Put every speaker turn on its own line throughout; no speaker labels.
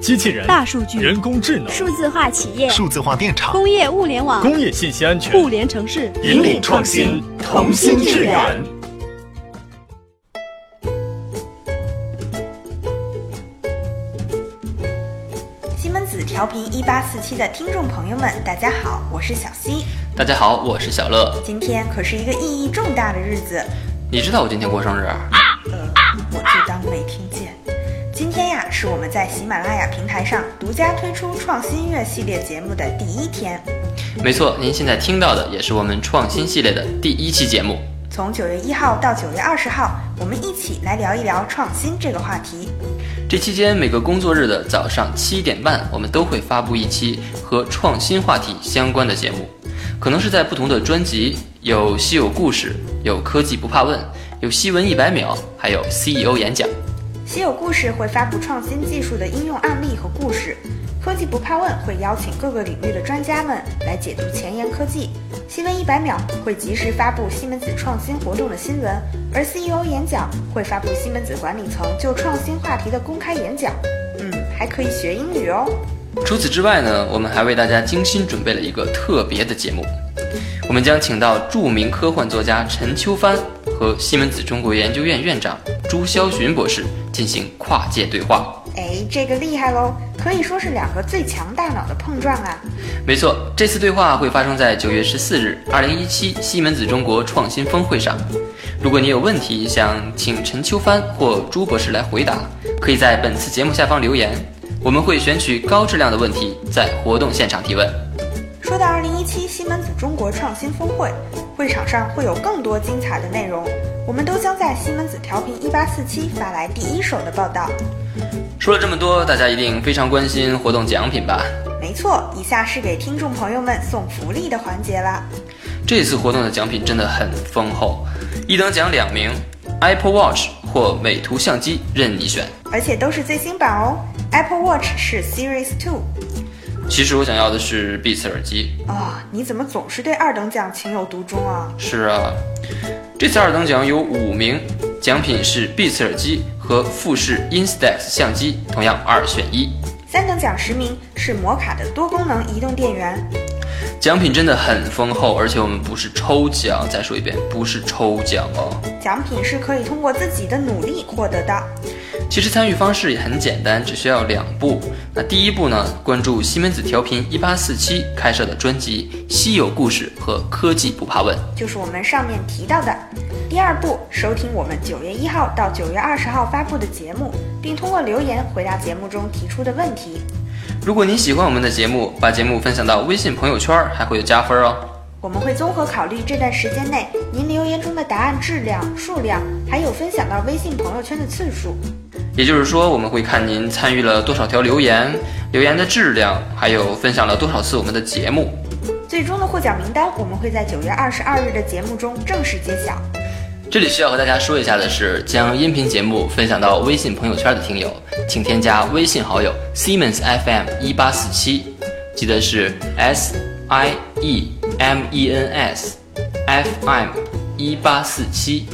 机器人、
大数据、
人工智能、
数字化企业、
数字化电厂、
工业物联网、
工业信息安全、
互联城市，
引领创新，同心致远。
西门子调频一八四七的听众朋友们，大家好，我是小溪。
大家好，我是小乐。
今天可是一个意义重大的日子，
你知道我今天过生日？
呃，我就当没听天呀，是我们在喜马拉雅平台上独家推出创新音乐系列节目的第一天。
没错，您现在听到的也是我们创新系列的第一期节目。
从九月一号到九月二十号，我们一起来聊一聊创新这个话题。
这期间每个工作日的早上七点半，我们都会发布一期和创新话题相关的节目，可能是在不同的专辑，有稀有故事，有科技不怕问，有新闻一百秒，还有 CEO 演讲。
稀有故事会发布创新技术的应用案例和故事，科技不怕问会邀请各个领域的专家们来解读前沿科技，新闻一百秒会及时发布西门子创新活动的新闻，而 CEO 演讲会发布西门子管理层就创新话题的公开演讲。嗯，还可以学英语哦。
除此之外呢，我们还为大家精心准备了一个特别的节目，我们将请到著名科幻作家陈秋帆和西门子中国研究院院长朱霄洵博士进行跨界对话。
哎，这个厉害喽，可以说是两个最强大脑的碰撞啊！
没错，这次对话会发生在九月十四日，二零一七西门子中国创新峰会上。如果你有问题想请陈秋帆或朱博士来回答，可以在本次节目下方留言，我们会选取高质量的问题在活动现场提问。
说到二零一七西门子中国创新峰会，会场上会有更多精彩的内容，我们都将在西门子调频一八四七发来第一手的报道。
说了这么多，大家一定非常关心活动奖品吧？
没错，以下是给听众朋友们送福利的环节啦。
这次活动的奖品真的很丰厚，一等奖两名，Apple Watch 或美图相机任你选，
而且都是最新版哦。Apple Watch 是 Series Two。
其实我想要的是 Beats 耳机
啊！你怎么总是对二等奖情有独钟啊？
是啊，这次二等奖有五名，奖品是 Beats 耳机和富士 Instax 相机，同样二选一。
三等奖十名是摩卡的多功能移动电源。
奖品真的很丰厚，而且我们不是抽奖，再说一遍，不是抽奖哦。
奖品是可以通过自己的努力获得的。
其实参与方式也很简单，只需要两步。那第一步呢，关注西门子调频一八四七开设的专辑《稀有故事》和《科技不怕问》，
就是我们上面提到的。第二步，收听我们九月一号到九月二十号发布的节目，并通过留言回答节目中提出的问题。
如果您喜欢我们的节目，把节目分享到微信朋友圈，还会有加分哦。
我们会综合考虑这段时间内您留言中的答案质量、数量，还有分享到微信朋友圈的次数。
也就是说，我们会看您参与了多少条留言，留言的质量，还有分享了多少次我们的节目。
最终的获奖名单，我们会在九月二十二日的节目中正式揭晓。
这里需要和大家说一下的是，将音频节目分享到微信朋友圈的听友，请添加微信好友 Siemens FM 一八四七，记得是 S I E M E N S F M 一八四七，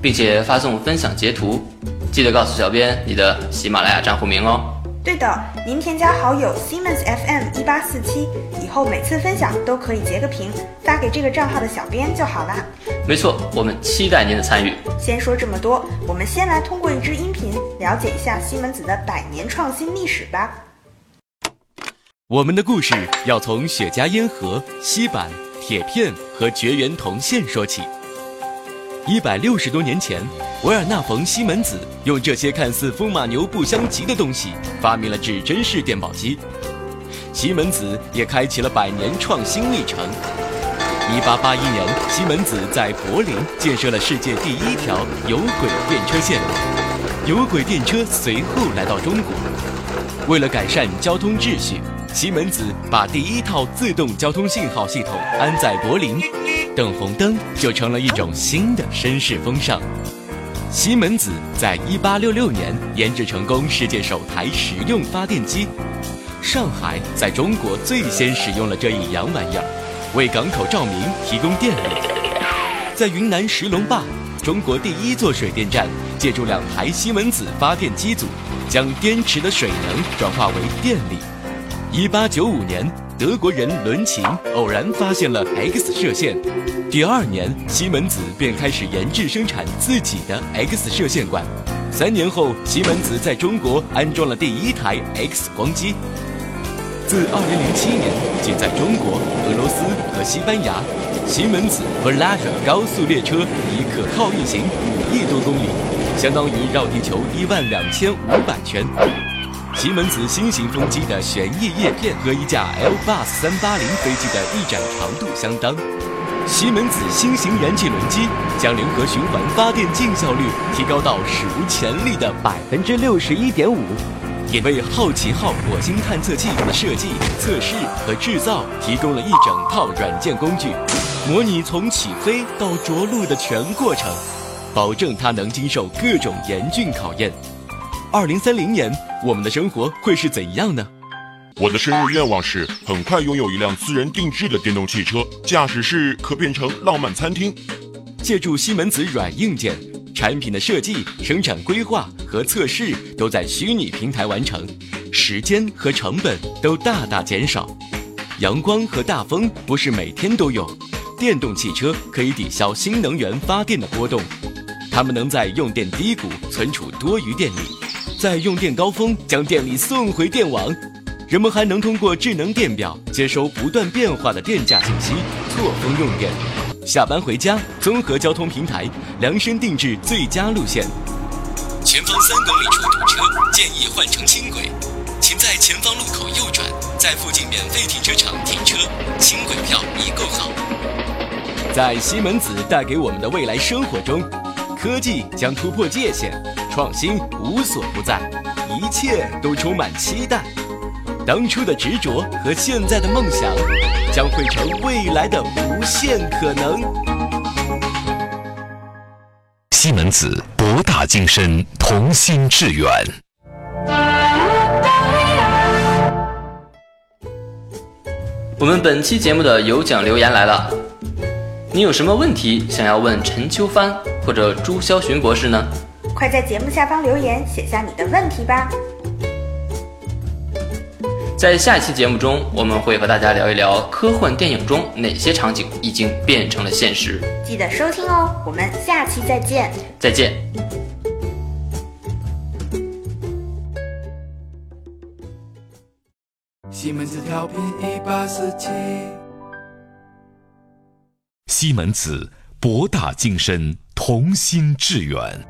并且发送分享截图。记得告诉小编你的喜马拉雅账户名哦。
对的，您添加好友 Siemens FM 一八四七以后，每次分享都可以截个屏发给这个账号的小编就好啦。
没错，我们期待您的参与。
先说这么多，我们先来通过一支音频了解一下西门子的百年创新历史吧。
我们的故事要从雪茄烟盒、锡板、铁片和绝缘铜线说起。一百六十多年前，维尔纳·冯·西门子用这些看似风马牛不相及的东西，发明了指针式电报机。西门子也开启了百年创新历程。一八八一年，西门子在柏林建设了世界第一条有轨电车线路，有轨电车随后来到中国。为了改善交通秩序，西门子把第一套自动交通信号系统安在柏林。等红灯就成了一种新的绅士风尚。西门子在一八六六年研制成功世界首台实用发电机，上海在中国最先使用了这一洋玩意儿，为港口照明提供电力。在云南石龙坝，中国第一座水电站借助两台西门子发电机组，将电池的水能转化为电力。一八九五年，德国人伦琴偶然发现了 X 射线，第二年，西门子便开始研制生产自己的 X 射线管。三年后，西门子在中国安装了第一台 X 光机。自二零零七年仅在中国、俄罗斯和西班牙，西门子 v e l a g e 高速列车已可靠运行五亿多公里，相当于绕地球一万两千五百圈。西门子新型风机的旋翼叶片和一架 Airbus 三八零飞机的翼展长度相当。西门子新型燃气轮机将联合循环发电净效率提高到史无前例的百分之六十一点五，也为好奇号火星探测器的设计、测试和制造提供了一整套软件工具，模拟从起飞到着陆的全过程，保证它能经受各种严峻考验。二零三零年，我们的生活会是怎样呢？
我的生日愿望是很快拥有一辆私人定制的电动汽车，驾驶室可变成浪漫餐厅。
借助西门子软硬件，产品的设计、生产规划和测试都在虚拟平台完成，时间和成本都大大减少。阳光和大风不是每天都有，电动汽车可以抵消新能源发电的波动，它们能在用电低谷存储多余电力。在用电高峰将电力送回电网，人们还能通过智能电表接收不断变化的电价信息，错峰用电。下班回家，综合交通平台量身定制最佳路线。前方三公里处堵车，建议换乘轻轨，请在前方路口右转，在附近免费停车场停车。轻轨票已购好。在西门子带给我们的未来生活中。科技将突破界限，创新无所不在，一切都充满期待。当初的执着和现在的梦想，将会成未来的无限可能。
西门子，博大精深，同心致远。
我们本期节目的有奖留言来了。你有什么问题想要问陈秋帆或者朱霄洵博士呢？
快在节目下方留言，写下你的问题吧。
在下一期节目中，我们会和大家聊一聊科幻电影中哪些场景已经变成了现实。
记得收听哦，我们下期再见。
再见。
西门子调频一八四七。
西门子，博大精深，同心致远。